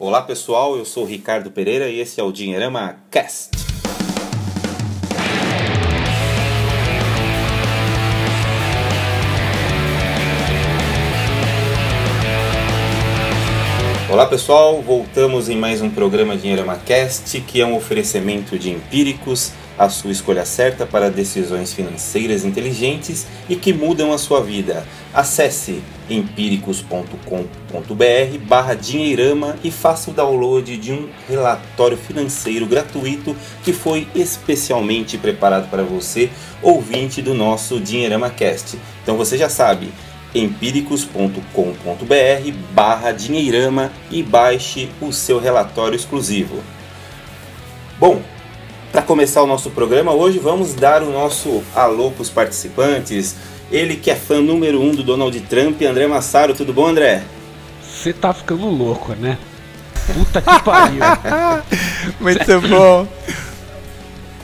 Olá pessoal, eu sou Ricardo Pereira e esse é o Dinheirama Cast. Olá pessoal, voltamos em mais um programa Dinheirama Cast, que é um oferecimento de empíricos, a sua escolha certa para decisões financeiras inteligentes e que mudam a sua vida. Acesse empíricos.com.br barra dinheirama e faça o download de um relatório financeiro gratuito que foi especialmente preparado para você, ouvinte do nosso Dinheirama Cast. Então você já sabe, empíricos.com.br barra dinheirama e baixe o seu relatório exclusivo. Bom, para começar o nosso programa hoje, vamos dar o nosso alô para os participantes. Ele que é fã número um do Donald Trump, André Massaro. Tudo bom, André? Você tá ficando louco, né? Puta que pariu. Muito bom.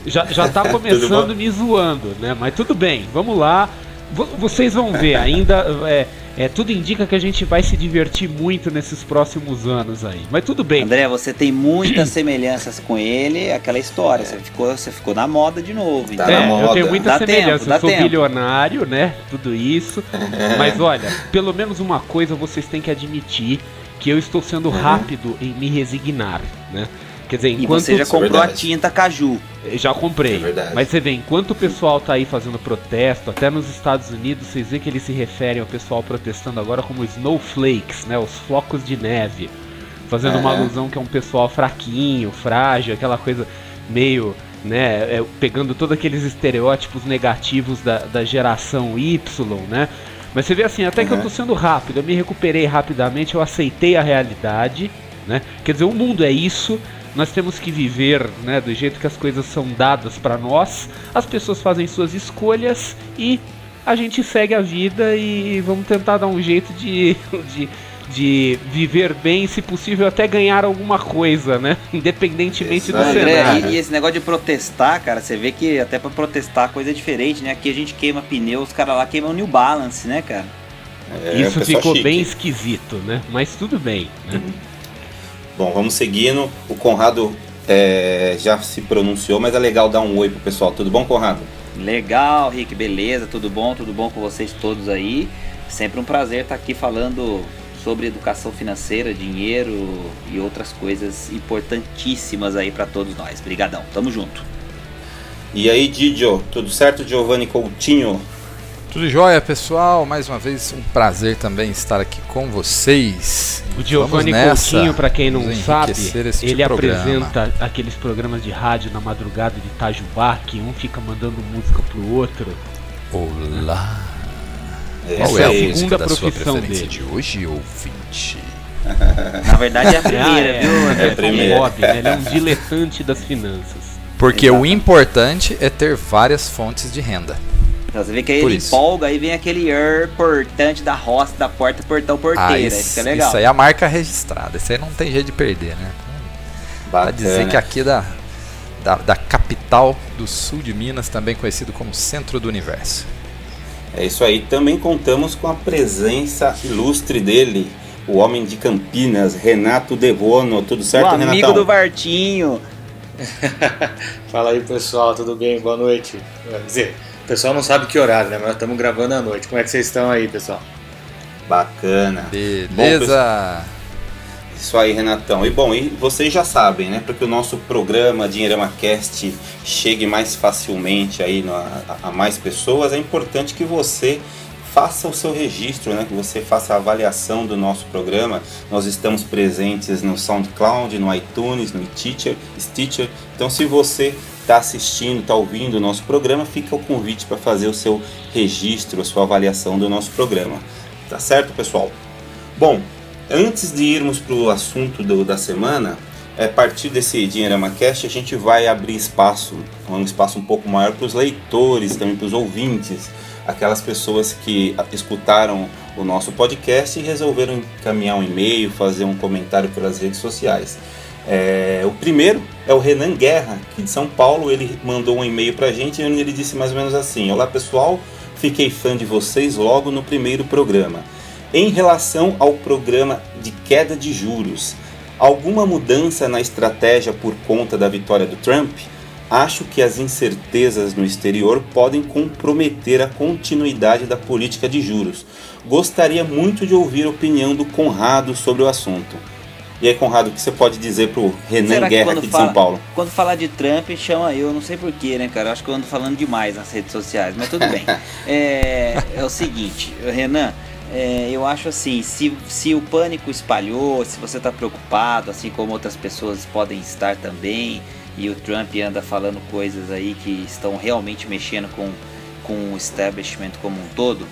Já, já tá começando me zoando, né? Mas tudo bem, vamos lá. Vocês vão ver, ainda é, é, tudo indica que a gente vai se divertir muito nesses próximos anos aí. Mas tudo bem. André, você tem muitas semelhanças com ele, aquela história. Você ficou, você ficou na moda de novo. Tá é, eu tenho muita semelhança. eu sou tempo. bilionário, né? Tudo isso. Mas olha, pelo menos uma coisa vocês têm que admitir que eu estou sendo uhum. rápido em me resignar, né? Quer dizer, enquanto. E você já comprou é a tinta caju. Já comprei. É mas você vê, enquanto o pessoal tá aí fazendo protesto, até nos Estados Unidos, vocês vê que eles se referem ao pessoal protestando agora como snowflakes, né? Os flocos de neve. Fazendo é. uma alusão que é um pessoal fraquinho, frágil, aquela coisa meio. Né, é, pegando todos aqueles estereótipos negativos da, da geração Y, né? Mas você vê assim, até uhum. que eu tô sendo rápido, eu me recuperei rapidamente, eu aceitei a realidade, né? Quer dizer, o mundo é isso, nós temos que viver né, do jeito que as coisas são dadas para nós. As pessoas fazem suas escolhas e a gente segue a vida e vamos tentar dar um jeito de, de, de viver bem, se possível até ganhar alguma coisa, né? Independentemente Exato. do cenário. E, e, esse negócio de protestar, cara, você vê que até para protestar coisa é diferente, né? Aqui a gente queima pneu, os caras lá queimam New Balance, né, cara? É, Isso ficou chique. bem esquisito, né? Mas tudo bem. Né? Bom, vamos seguindo. O Conrado é, já se pronunciou, mas é legal dar um oi pro pessoal. Tudo bom, Conrado? Legal, Rick, beleza? Tudo bom? Tudo bom com vocês todos aí? Sempre um prazer estar aqui falando sobre educação financeira, dinheiro e outras coisas importantíssimas aí para todos nós. Obrigadão, tamo junto. E aí, Didio, tudo certo, Giovanni Coutinho? Tudo jóia, pessoal? Mais uma vez, um prazer também estar aqui com vocês. O Giovanni Coutinho, para quem não sabe, ele programa. apresenta aqueles programas de rádio na madrugada de Itajubá, que um fica mandando música pro outro. Olá! Essa é a segunda profissão dele. de hoje, ouvinte? Na verdade é a primeira, ah, é, viu? É, é a primeira. Bob, né? Ele é um diletante das finanças. Porque Exato. o importante é ter várias fontes de renda. Então você vê que aí Por ele isso. empolga, aí vem aquele er portante da roça, da porta, portão, porteira. Ah, isso, fica legal. Isso aí é a marca registrada. Isso aí não tem jeito de perder, né? Bacana. Pra dizer que aqui da, da, da capital do sul de Minas, também conhecido como centro do universo. É isso aí. Também contamos com a presença ilustre dele, o homem de Campinas, Renato Devono. Tudo certo, Renato? amigo do Vartinho. Fala aí, pessoal. Tudo bem? Boa noite. Quer dizer, o pessoal não sabe que horário, né? Mas nós estamos gravando à noite. Como é que vocês estão aí, pessoal? Bacana. Beleza. Bom, isso aí, Renatão. E bom, e vocês já sabem, né? Para que o nosso programa Dinheirama Cast chegue mais facilmente aí a, a mais pessoas, é importante que você faça o seu registro, né? que você faça a avaliação do nosso programa. Nós estamos presentes no SoundCloud, no iTunes, no Stitcher. Stitcher. Então, se você está assistindo, está ouvindo o nosso programa, fica o convite para fazer o seu registro, a sua avaliação do nosso programa. Tá certo, pessoal? Bom, antes de irmos para o assunto do, da semana, a partir desse Dinheirama Cast, a gente vai abrir espaço, um espaço um pouco maior para os leitores, também para os ouvintes, aquelas pessoas que escutaram o nosso podcast e resolveram encaminhar um e-mail, fazer um comentário pelas redes sociais. É, o primeiro é o Renan Guerra, que de São Paulo, ele mandou um e-mail para a gente e ele disse mais ou menos assim: Olá pessoal, fiquei fã de vocês logo no primeiro programa. Em relação ao programa de queda de juros, Alguma mudança na estratégia por conta da vitória do Trump? Acho que as incertezas no exterior podem comprometer a continuidade da política de juros. Gostaria muito de ouvir a opinião do Conrado sobre o assunto. E aí, Conrado, o que você pode dizer pro Renan Será Guerra aqui de fala, São Paulo? Quando falar de Trump, chama eu, não sei porquê, né, cara? Acho que eu ando falando demais nas redes sociais, mas tudo bem. é, é o seguinte, Renan, é, eu acho assim, se, se o pânico espalhou, se você está preocupado, assim como outras pessoas podem estar também, e o Trump anda falando coisas aí que estão realmente mexendo com, com o establishment como um todo,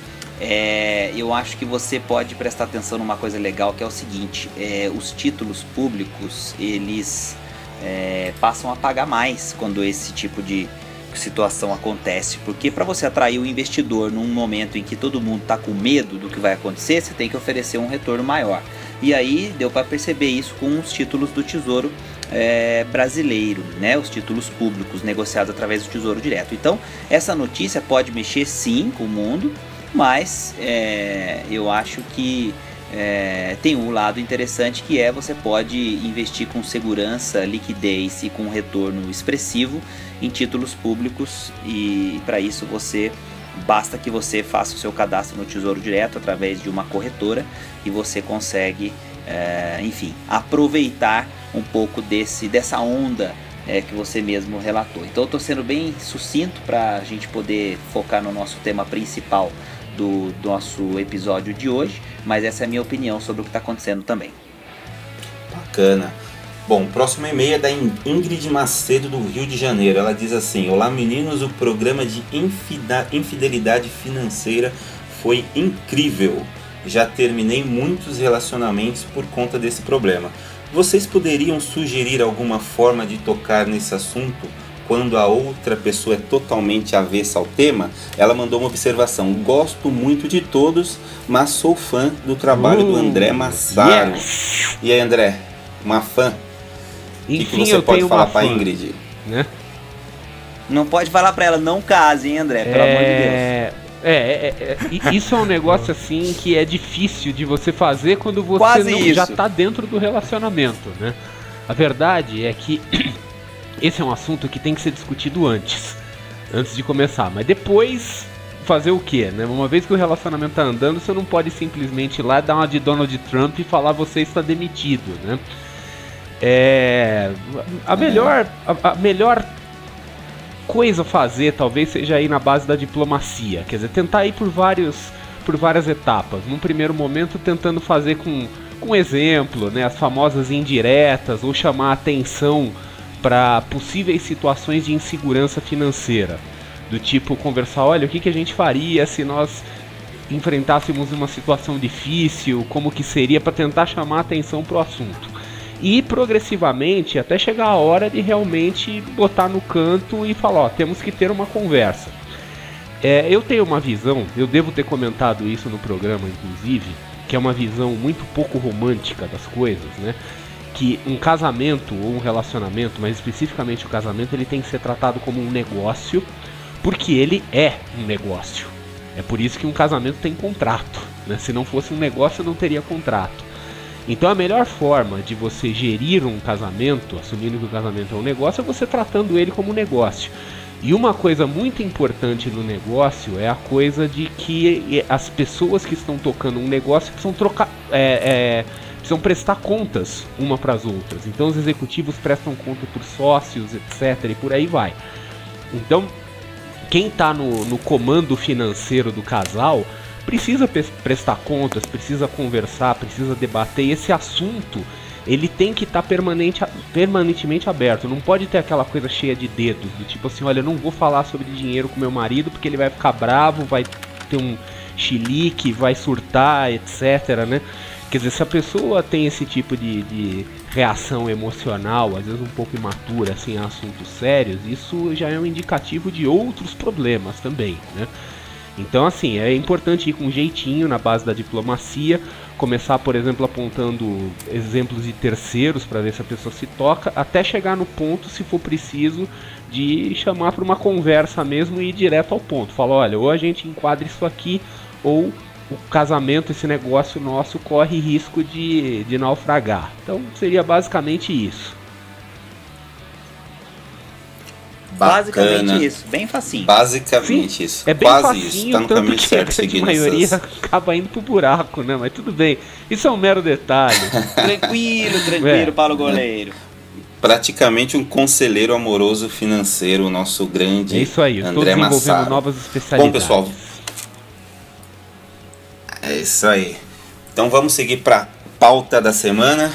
é, eu acho que você pode prestar atenção numa coisa legal que é o seguinte: é, os títulos públicos eles é, passam a pagar mais quando esse tipo de situação acontece, porque para você atrair o investidor num momento em que todo mundo está com medo do que vai acontecer, você tem que oferecer um retorno maior. E aí deu para perceber isso com os títulos do Tesouro é, brasileiro, né? Os títulos públicos negociados através do Tesouro Direto. Então, essa notícia pode mexer sim com o mundo, mas é, eu acho que é, tem um lado interessante que é você pode investir com segurança, liquidez e com retorno expressivo em títulos públicos e para isso você basta que você faça o seu cadastro no Tesouro Direto através de uma corretora e você consegue, é, enfim, aproveitar um pouco desse dessa onda é, que você mesmo relatou. Então, estou sendo bem sucinto para a gente poder focar no nosso tema principal do, nosso episódio de hoje, mas essa é a minha opinião sobre o que está acontecendo também. Bacana. Bom, próximo e-mail é da Ingrid Macedo do Rio de Janeiro. Ela diz assim: Olá meninos, o programa de infidelidade financeira foi incrível. Já terminei muitos relacionamentos por conta desse problema. Vocês poderiam sugerir alguma forma de tocar nesse assunto? Quando a outra pessoa é totalmente avessa ao tema, ela mandou uma observação. Gosto muito de todos, mas sou fã do trabalho uh, do André Massaro. Yes. E aí, André, uma fã? O que, você pode falar para Ingrid? Né? Não pode falar para ela, não case, hein, André? Pelo é... amor de Deus. É, é, é, isso é um negócio assim que é difícil de você fazer quando você não, já tá dentro do relacionamento, né? A verdade é que esse é um assunto que tem que ser discutido antes, antes de começar. Mas depois fazer o quê, né? Uma vez que o relacionamento tá andando, você não pode simplesmente ir lá dar uma de Donald Trump e falar você está demitido, né? É, a melhor a, a melhor coisa a fazer talvez seja ir na base da diplomacia, quer dizer, tentar ir por vários por várias etapas. Num primeiro momento tentando fazer com com exemplo, né, as famosas indiretas ou chamar a atenção para possíveis situações de insegurança financeira. Do tipo, conversar, olha, o que, que a gente faria se nós enfrentássemos uma situação difícil, como que seria para tentar chamar atenção para o assunto. E progressivamente, até chegar a hora de realmente botar no canto e falar, ó, temos que ter uma conversa. É, eu tenho uma visão, eu devo ter comentado isso no programa, inclusive, que é uma visão muito pouco romântica das coisas, né? Que um casamento ou um relacionamento, mas especificamente o casamento, ele tem que ser tratado como um negócio, porque ele é um negócio. É por isso que um casamento tem contrato. Né? Se não fosse um negócio, não teria contrato. Então a melhor forma de você gerir um casamento, assumindo que o casamento é um negócio, é você tratando ele como um negócio. E uma coisa muito importante no negócio é a coisa de que as pessoas que estão tocando um negócio precisam trocar. É, é, precisam prestar contas uma para as outras. Então os executivos prestam conta por sócios, etc. e por aí vai. Então, quem está no, no comando financeiro do casal precisa prestar contas, precisa conversar, precisa debater. E esse assunto ele tem que estar tá permanente, permanentemente aberto. Não pode ter aquela coisa cheia de dedos, do tipo assim, olha, eu não vou falar sobre dinheiro com meu marido porque ele vai ficar bravo, vai ter um chilique, vai surtar, etc, né? Quer dizer, se a pessoa tem esse tipo de, de reação emocional, às vezes um pouco imatura, assim, a assuntos sérios, isso já é um indicativo de outros problemas também, né? Então, assim, é importante ir com jeitinho na base da diplomacia, começar, por exemplo, apontando exemplos de terceiros para ver se a pessoa se toca, até chegar no ponto, se for preciso, de chamar para uma conversa mesmo e ir direto ao ponto. Falar, olha, ou a gente enquadra isso aqui, ou o casamento, esse negócio nosso, corre risco de, de naufragar. Então seria basicamente isso. Bacana. Basicamente isso, bem facinho. Basicamente Sim, isso. É bem Quase facinho, isso. Tá no caminho certo seguindo. A maioria essas... acaba indo pro buraco, né? Mas tudo bem. Isso é um mero detalhe. tranquilo, tranquilo é. para o goleiro. Praticamente um conselheiro amoroso financeiro, o nosso grande é isso aí, André Massaro. novas especialidades. Bom, pessoal, é isso aí. Então vamos seguir para pauta da semana.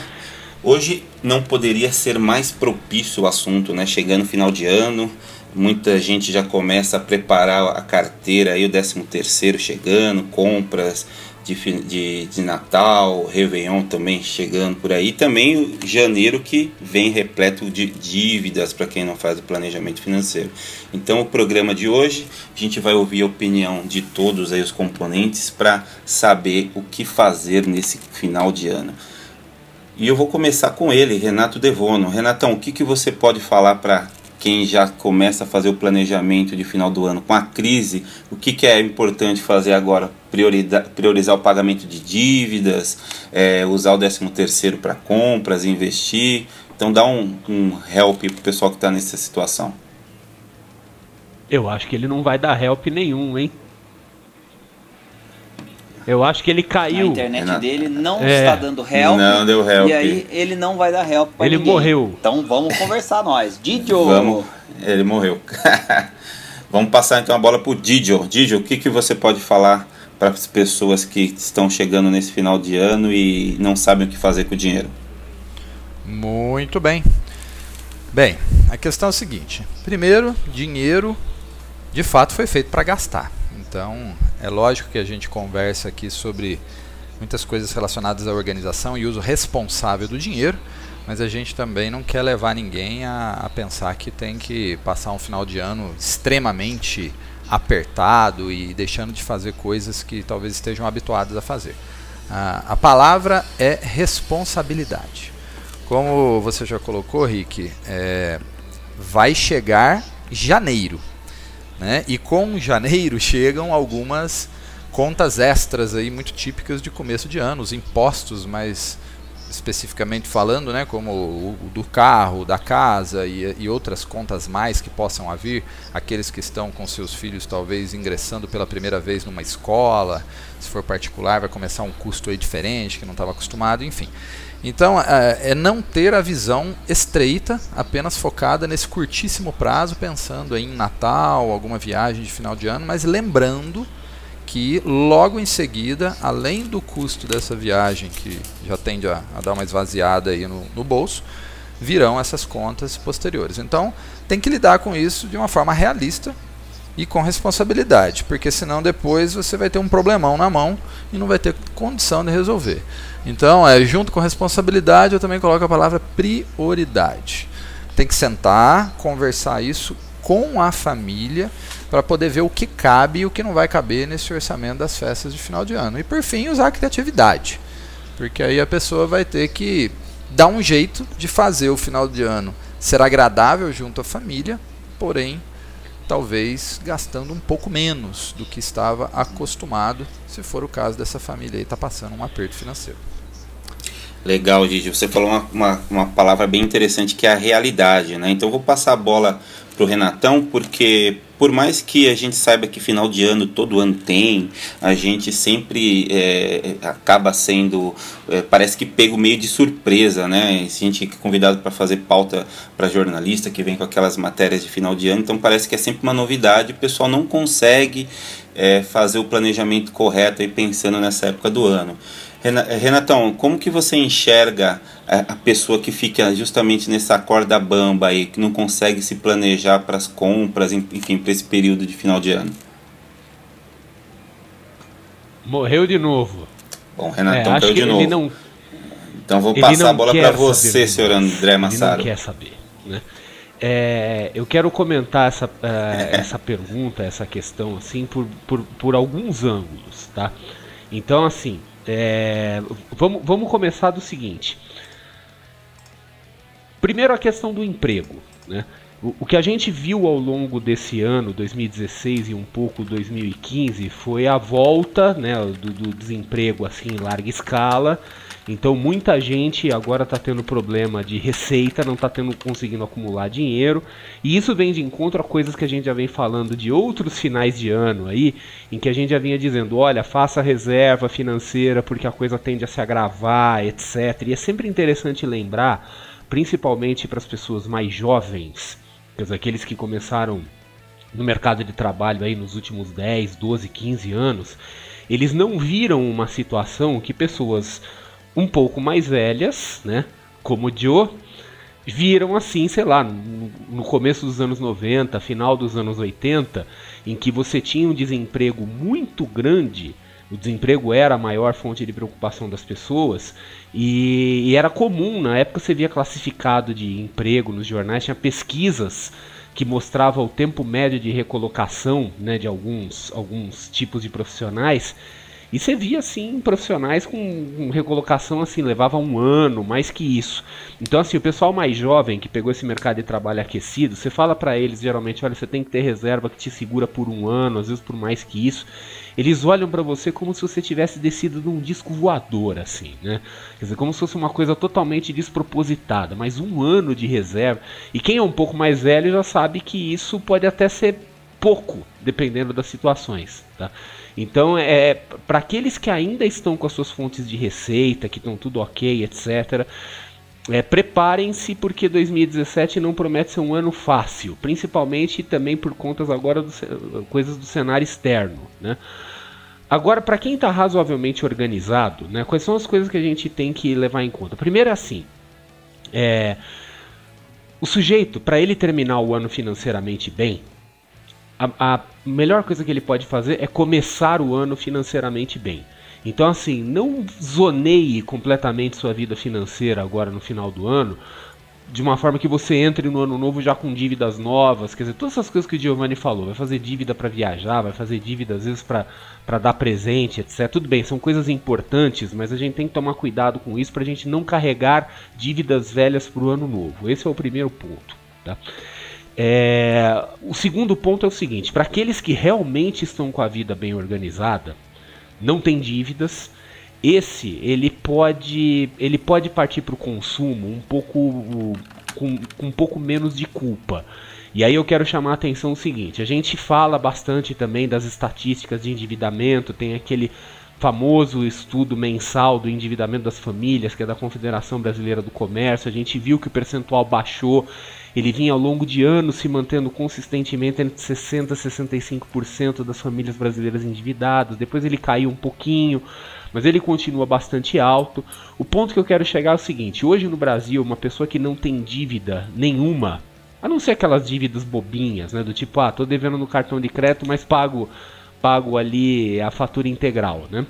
Hoje não poderia ser mais propício o assunto, né? Chegando final de ano, muita gente já começa a preparar a carteira aí, o 13 terceiro chegando, compras de, de, de Natal, Réveillon também chegando por aí. Também janeiro que vem repleto de dívidas para quem não faz o planejamento financeiro. Então o programa de hoje a gente vai ouvir a opinião de todos aí os componentes para saber o que fazer nesse final de ano. E eu vou começar com ele, Renato Devono. Renatão, o que, que você pode falar para quem já começa a fazer o planejamento de final do ano com a crise? O que, que é importante fazer agora? Priorizar o pagamento de dívidas, é, usar o 13 terceiro para compras, investir. Então dá um, um help para o pessoal que está nessa situação. Eu acho que ele não vai dar help nenhum, hein? Eu acho que ele caiu. A internet Renato. dele não é. está dando help. Não deu help. E aí ele não vai dar help pra Ele ninguém. morreu. Então vamos conversar nós. Didio! Vamos. Ele morreu. vamos passar então a bola pro Didio. Didio, o que, que você pode falar para as pessoas que estão chegando nesse final de ano e não sabem o que fazer com o dinheiro? Muito bem. Bem, a questão é a seguinte: primeiro, dinheiro de fato foi feito para gastar. Então, é lógico que a gente conversa aqui sobre muitas coisas relacionadas à organização e uso responsável do dinheiro, mas a gente também não quer levar ninguém a, a pensar que tem que passar um final de ano extremamente apertado e deixando de fazer coisas que talvez estejam habituados a fazer. a palavra é responsabilidade. Como você já colocou, Rick, é, vai chegar janeiro. Né? E com janeiro chegam algumas contas extras aí muito típicas de começo de ano, os impostos mais especificamente falando, né, como o, do carro, da casa e, e, outras contas mais que possam haver, aqueles que estão com seus filhos talvez ingressando pela primeira vez numa escola, se for particular vai começar um custo aí diferente que não estava acostumado, enfim. Então, é, é, não ter a visão estreita, apenas focada nesse curtíssimo prazo, pensando em Natal, alguma viagem de final de ano, mas lembrando que logo em seguida, além do custo dessa viagem, que já tende a, a dar uma esvaziada aí no, no bolso, virão essas contas posteriores. Então, tem que lidar com isso de uma forma realista e com responsabilidade, porque senão depois você vai ter um problemão na mão e não vai ter condição de resolver. Então, é, junto com responsabilidade, eu também coloco a palavra prioridade. Tem que sentar, conversar isso com a família para poder ver o que cabe e o que não vai caber nesse orçamento das festas de final de ano. E por fim, usar a criatividade, porque aí a pessoa vai ter que dar um jeito de fazer o final de ano ser agradável junto à família, porém talvez gastando um pouco menos do que estava acostumado, se for o caso dessa família aí está passando um aperto financeiro. Legal, Gigi. Você falou uma, uma, uma, palavra bem interessante que é a realidade, né? Então vou passar a bola pro Renatão, porque por mais que a gente saiba que final de ano todo ano tem, a gente sempre é, acaba sendo, é, parece que pego meio de surpresa, né? A gente é convidado para fazer pauta para jornalista que vem com aquelas matérias de final de ano, então parece que é sempre uma novidade, o pessoal não consegue é, fazer o planejamento correto aí pensando nessa época do ano. Renatão, como que você enxerga a pessoa que fica justamente nessa corda bamba aí, que não consegue se planejar para as compras, enfim, para esse período de final de ano? Morreu de novo. Bom, Renatão é, caiu de novo. Não, então vou passar a bola para você, senhor André Massaro. Ele não quer saber. Né? É, eu quero comentar essa, uh, essa pergunta, essa questão, assim, por, por, por alguns ângulos, tá? Então, assim, é, vamos, vamos começar do seguinte. Primeiro a questão do emprego, né? O, que a gente viu ao longo desse ano, 2016 e um pouco 2015, foi a volta né, do, do desemprego assim, em larga escala. Então muita gente agora está tendo problema de receita, não está tendo conseguindo acumular dinheiro. E isso vem de encontro a coisas que a gente já vem falando de outros finais de ano aí, em que a gente já vinha dizendo, olha, faça reserva financeira porque a coisa tende a se agravar, etc. E é sempre interessante lembrar, principalmente para as pessoas mais jovens, aqueles que começaram no mercado de trabalho aí nos últimos 10, 12, 15 anos, eles não viram uma situação que pessoas um pouco mais velhas, né, como o Joe, viram assim, sei lá, no, no, começo dos anos 90, final dos anos 80, em que você tinha um desemprego muito grande, o desemprego era a maior fonte de preocupação das pessoas, e, e era comum, na época você via classificado de emprego nos jornais, tinha pesquisas que mostrava o tempo médio de recolocação né, de alguns, alguns tipos de profissionais e você via, assim, profissionais com recolocação, assim, levava um ano, mais que isso. Então, assim, o pessoal mais jovem que pegou esse mercado de trabalho aquecido, você fala para eles, geralmente, olha, você tem que ter reserva que te segura por um ano, às vezes por mais que isso. Eles olham para você como se você tivesse descido de um disco voador, assim, né? Quer dizer, como se fosse uma coisa totalmente despropositada, mas um ano de reserva. E quem é um pouco mais velho já sabe que isso pode até ser pouco, dependendo das situações, tá? Então, é para aqueles que ainda estão com as suas fontes de receita, que estão tudo ok, etc. É, Preparem-se porque 2017 não promete ser um ano fácil, principalmente também por contas agora do, coisas do cenário externo, né? Agora, para quem está razoavelmente organizado, né, quais são as coisas que a gente tem que levar em conta? Primeiro, é assim, é, o sujeito, para ele terminar o ano financeiramente bem, a, a melhor coisa que ele pode fazer é começar o ano financeiramente bem. Então, assim, não zoneie completamente sua vida financeira agora no final do ano, de uma forma que você entre no ano novo já com dívidas novas, quer dizer, todas essas coisas que o Giovanni falou, vai fazer dívida para viajar, vai fazer dívida às vezes para dar presente, etc. Tudo bem, são coisas importantes, mas a gente tem que tomar cuidado com isso para a gente não carregar dívidas velhas para o ano novo. Esse é o primeiro ponto, tá? É, o segundo ponto é o seguinte: para aqueles que realmente estão com a vida bem organizada, não tem dívidas, esse ele pode ele pode partir para o consumo um pouco com, com um pouco menos de culpa. E aí eu quero chamar a atenção o seguinte: a gente fala bastante também das estatísticas de endividamento, tem aquele famoso estudo mensal do endividamento das famílias, que é da Confederação Brasileira do Comércio. A gente viu que o percentual baixou ele vinha ao longo de anos se mantendo consistentemente entre 60% e 65% das famílias brasileiras endividadas. Depois ele caiu um pouquinho, mas ele continua bastante alto. O ponto que eu quero chegar é o seguinte: hoje no Brasil, uma pessoa que não tem dívida nenhuma, a não ser aquelas dívidas bobinhas, né, do tipo, ah, tô devendo no cartão de crédito, mas pago pago ali a fatura integral, né?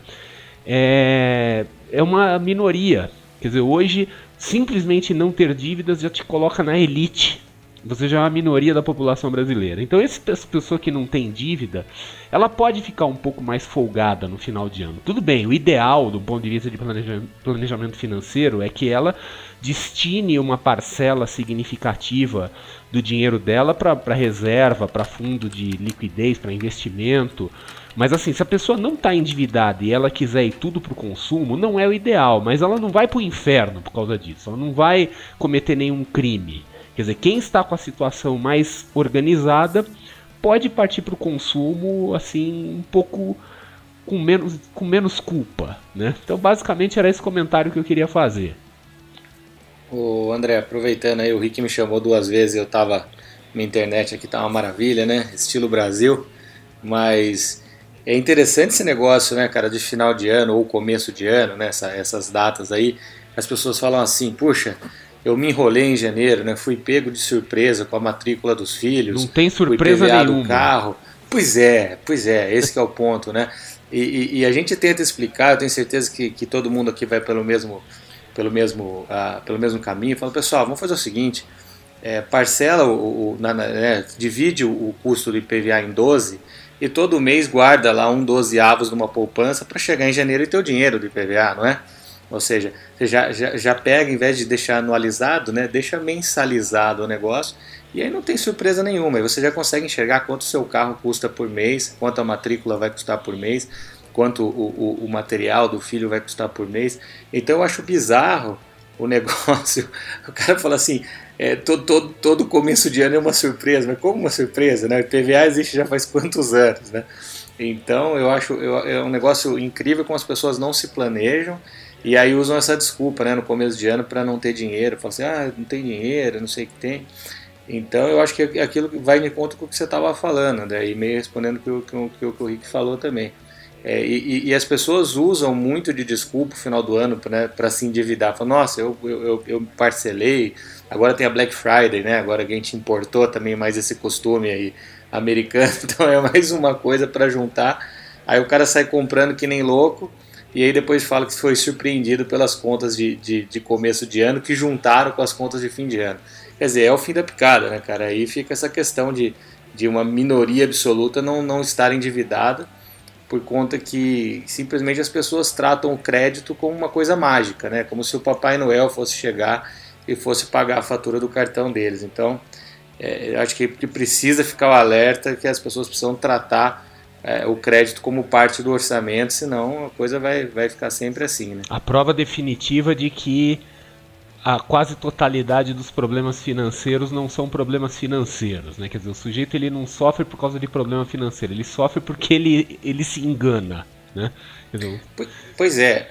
É, é uma minoria. Quer dizer, hoje simplesmente não ter dívidas já te coloca na elite. Você já é uma minoria da população brasileira. Então, essa pessoa que não tem dívida, ela pode ficar um pouco mais folgada no final de ano. Tudo bem, o ideal, do ponto de vista de planejamento financeiro, é que ela destine uma parcela significativa do dinheiro dela para reserva, para fundo de liquidez, para investimento, mas assim, se a pessoa não está endividada e ela quiser ir tudo para o consumo, não é o ideal, mas ela não vai para o inferno por causa disso, ela não vai cometer nenhum crime. Quer dizer, quem está com a situação mais organizada pode partir para o consumo assim um pouco com menos, com menos culpa, né? Então basicamente era esse comentário que eu queria fazer. O André, aproveitando aí, o Rick me chamou duas vezes, eu tava minha internet aqui tá uma maravilha, né? Estilo Brasil, mas é interessante esse negócio, né, cara, de final de ano ou começo de ano, né, essa, essas datas aí. As pessoas falam assim, puxa, eu me enrolei em janeiro, né, fui pego de surpresa com a matrícula dos filhos. Não tem surpresa fui nenhuma. Do carro. Pois é, pois é, esse é o ponto, né? E, e, e, a gente tenta explicar, eu tenho certeza que, que todo mundo aqui vai pelo mesmo, pelo mesmo, uh, pelo mesmo caminho. Fala, pessoal, vamos fazer o seguinte, é, parcela, o, o na, né, divide o, o custo do IPVA em 12 e todo mês guarda lá um dozeavos numa poupança para chegar em janeiro e ter o dinheiro do IPVA, não é? Ou seja, você já, já, já pega, em vez de deixar anualizado, né, deixa mensalizado o negócio e aí não tem surpresa nenhuma. E você já consegue enxergar quanto o seu carro custa por mês, quanto a matrícula vai custar por mês, quanto o, o, o material do filho vai custar por mês. Então eu acho bizarro o negócio. O cara fala assim: é, todo, todo, todo começo de ano é uma surpresa, mas como uma surpresa? Né? O PVA existe já faz quantos anos? Né? Então eu acho eu, é um negócio incrível como as pessoas não se planejam e aí usam essa desculpa né, no começo de ano para não ter dinheiro. Falam assim: ah, não tem dinheiro, não sei o que tem. Então eu acho que aquilo vai de encontro com o que você estava falando, né? e meio respondendo o que, que, que, que o Rick falou também. É, e, e, as pessoas usam muito de desculpa no final do ano né, para se endividar. Falam, nossa, eu, eu, eu parcelei, agora tem a Black Friday, né? Agora que a gente importou também mais esse costume aí americano, então é mais uma coisa para juntar. Aí o cara sai comprando que nem louco, e aí depois fala que foi surpreendido pelas contas de, de, de começo de ano que juntaram com as contas de fim de ano. Quer dizer, é o fim da picada, né, cara? Aí fica essa questão de, de uma minoria absoluta não, não estar endividada por conta que simplesmente as pessoas tratam o crédito como uma coisa mágica, né? Como se o Papai Noel fosse chegar e fosse pagar a fatura do cartão deles. Então, é, acho que, que precisa ficar o alerta que as pessoas precisam tratar é, o crédito como parte do orçamento, senão a coisa vai, vai ficar sempre assim. Né? A prova definitiva de que a quase totalidade dos problemas financeiros não são problemas financeiros, né? Quer dizer, o sujeito ele não sofre por causa de problema financeiro, ele sofre porque ele, ele se engana, né? Dizer, pois é,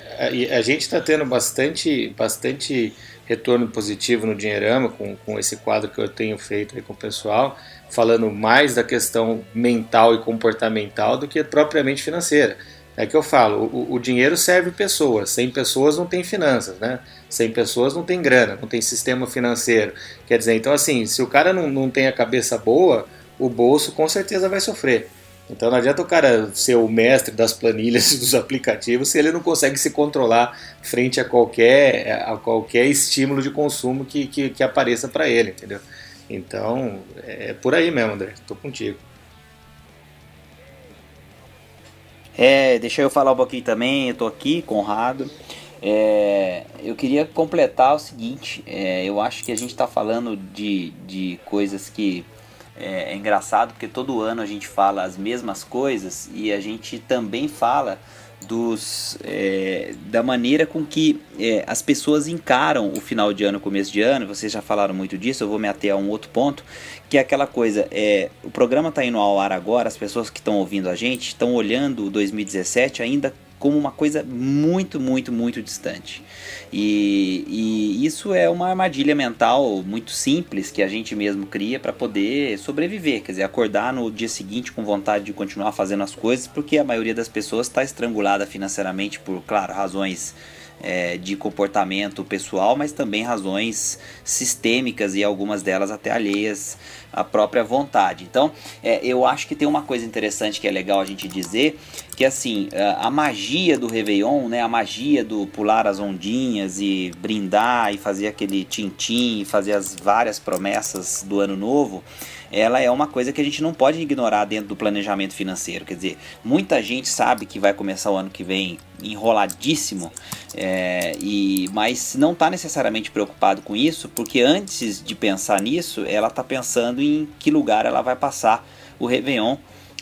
a, a gente está tendo bastante, bastante retorno positivo no Dinheirama com, com esse quadro que eu tenho feito aí com o pessoal, falando mais da questão mental e comportamental do que propriamente financeira. É que eu falo, o, o dinheiro serve pessoas, sem pessoas não tem finanças, né? Sem pessoas não tem grana, não tem sistema financeiro. Quer dizer, então assim, se o cara não, não tem a cabeça boa, o bolso com certeza vai sofrer. Então não adianta o cara ser o mestre das planilhas dos aplicativos se ele não consegue se controlar frente a qualquer, a qualquer estímulo de consumo que, que, que apareça para ele, entendeu? Então é por aí mesmo, André. Tô contigo. É, deixa eu falar um pouquinho também, eu tô aqui, Conrado. É, eu queria completar o seguinte, é, eu acho que a gente está falando de, de coisas que é, é, engraçado porque todo ano a gente fala as mesmas coisas e a gente também fala dos é, da maneira com que é, as pessoas encaram o final de ano, começo de ano. Vocês já falaram muito disso. Eu vou me ater a um outro ponto que é aquela coisa. É, o programa está indo ao ar agora. As pessoas que estão ouvindo a gente estão olhando o 2017 ainda como uma coisa muito, muito, muito distante. E, e, isso é uma armadilha mental muito simples que a gente mesmo cria para poder sobreviver, quer dizer, acordar no dia seguinte com vontade de continuar fazendo as coisas, porque a maioria das pessoas está estrangulada financeiramente por, claro, razões é, de comportamento pessoal, mas também razões sistêmicas e algumas delas até alheias à própria vontade. Então, é, eu acho que tem uma coisa interessante que é legal a gente dizer, que assim, a magia do Réveillon, né, a magia do pular as ondinhas e brindar e fazer aquele tintim e fazer as várias promessas do ano novo, ela é uma coisa que a gente não pode ignorar dentro do planejamento financeiro. Quer dizer, muita gente sabe que vai começar o ano que vem enroladíssimo, é, e, mas não está necessariamente preocupado com isso, porque antes de pensar nisso, ela está pensando em que lugar ela vai passar o Réveillon.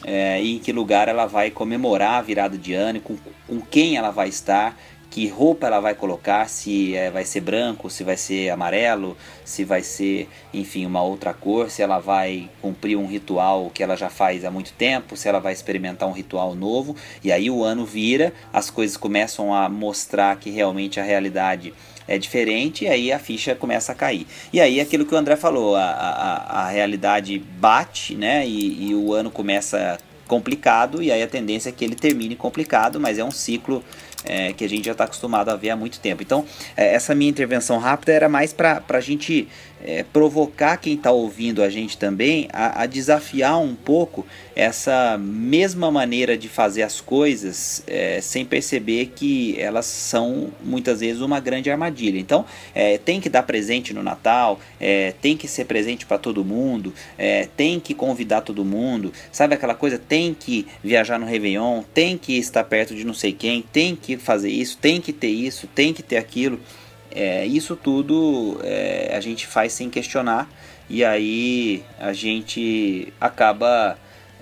É, e em que lugar ela vai comemorar a virada de ano, com, com quem ela vai estar, que roupa ela vai colocar, se é, vai ser branco, se vai ser amarelo, se vai ser, enfim, uma outra cor, se ela vai cumprir um ritual que ela já faz há muito tempo, se ela vai experimentar um ritual novo, e aí o ano vira, as coisas começam a mostrar que realmente a realidade é diferente e aí a ficha começa a cair. E aí aquilo que o André falou, a, a, a realidade bate, né? E, e o ano começa complicado e aí a tendência é que ele termine complicado, mas é um ciclo é, que a gente já está acostumado a ver há muito tempo. Então, é, essa minha intervenção rápida era mais para a gente é, provocar quem está ouvindo a gente também a, a, desafiar um pouco essa mesma maneira de fazer as coisas é, sem perceber que elas são muitas vezes uma grande armadilha. Então, é, tem que dar presente no Natal, é, tem que ser presente para todo mundo, tem que convidar todo mundo, sabe aquela coisa? Tem que viajar no Réveillon, tem que estar perto de não sei quem, tem que que fazer isso, tem que ter isso, tem que ter aquilo. É, isso tudo é, a gente faz sem questionar e aí a gente acaba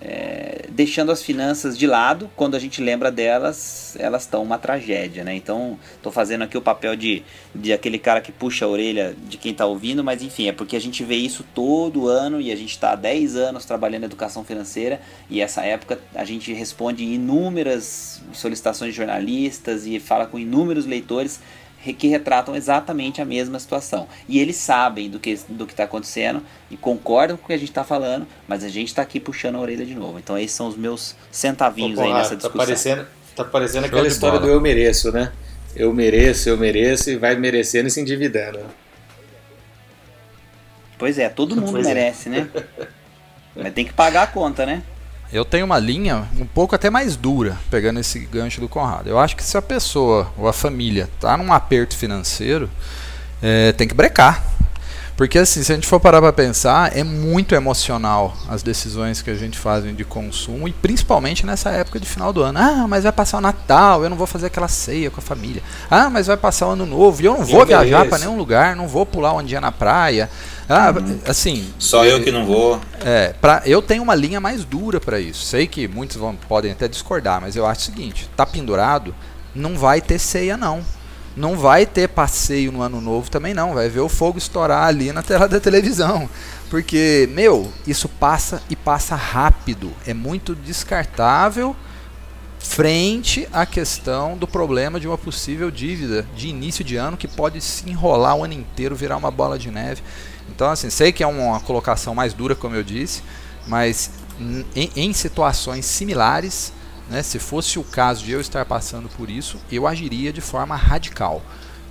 é, deixando as finanças de lado, quando a gente lembra delas, elas estão uma tragédia, né? Então, estou fazendo aqui o papel de, de aquele cara que puxa a orelha de quem está ouvindo, mas enfim, é porque a gente vê isso todo ano e a gente está há 10 anos trabalhando educação financeira e essa época a gente responde inúmeras solicitações de jornalistas e fala com inúmeros leitores que retratam exatamente a mesma situação. E eles sabem do que do está acontecendo e concordam com o que a gente está falando, mas a gente está aqui puxando a orelha de novo. Então esses são os meus centavinhos Ô, aí nessa tá discussão. Tá parecendo, tá parecendo aquela história bola. do eu mereço, né? Eu mereço, eu mereço e vai merecendo e se endividando. Pois é, todo mundo pois é. merece, é. né? Mas tem que pagar a conta, né? Eu tenho uma linha um pouco até mais dura, pegando esse gancho do Conrado. Eu acho que se a pessoa ou a família está num aperto financeiro, é, tem que brecar. Porque assim, se a gente for parar para pensar, é muito emocional as decisões que a gente faz de consumo e principalmente nessa época de final do ano. Ah, mas vai passar o Natal, eu não vou fazer aquela ceia com a família. Ah, mas vai passar o ano novo e eu não vou viajar para nenhum lugar, não vou pular um dia na praia. Ah, uhum. assim. Só eu que não vou. É, pra, eu tenho uma linha mais dura para isso. Sei que muitos vão, podem até discordar, mas eu acho o seguinte: tá pendurado, não vai ter ceia não. Não vai ter passeio no ano novo também não. Vai ver o fogo estourar ali na tela da televisão. Porque, meu, isso passa e passa rápido. É muito descartável frente à questão do problema de uma possível dívida de início de ano que pode se enrolar o ano inteiro, virar uma bola de neve. Então, assim, sei que é uma colocação mais dura, como eu disse, mas em, em situações similares, né, se fosse o caso de eu estar passando por isso, eu agiria de forma radical.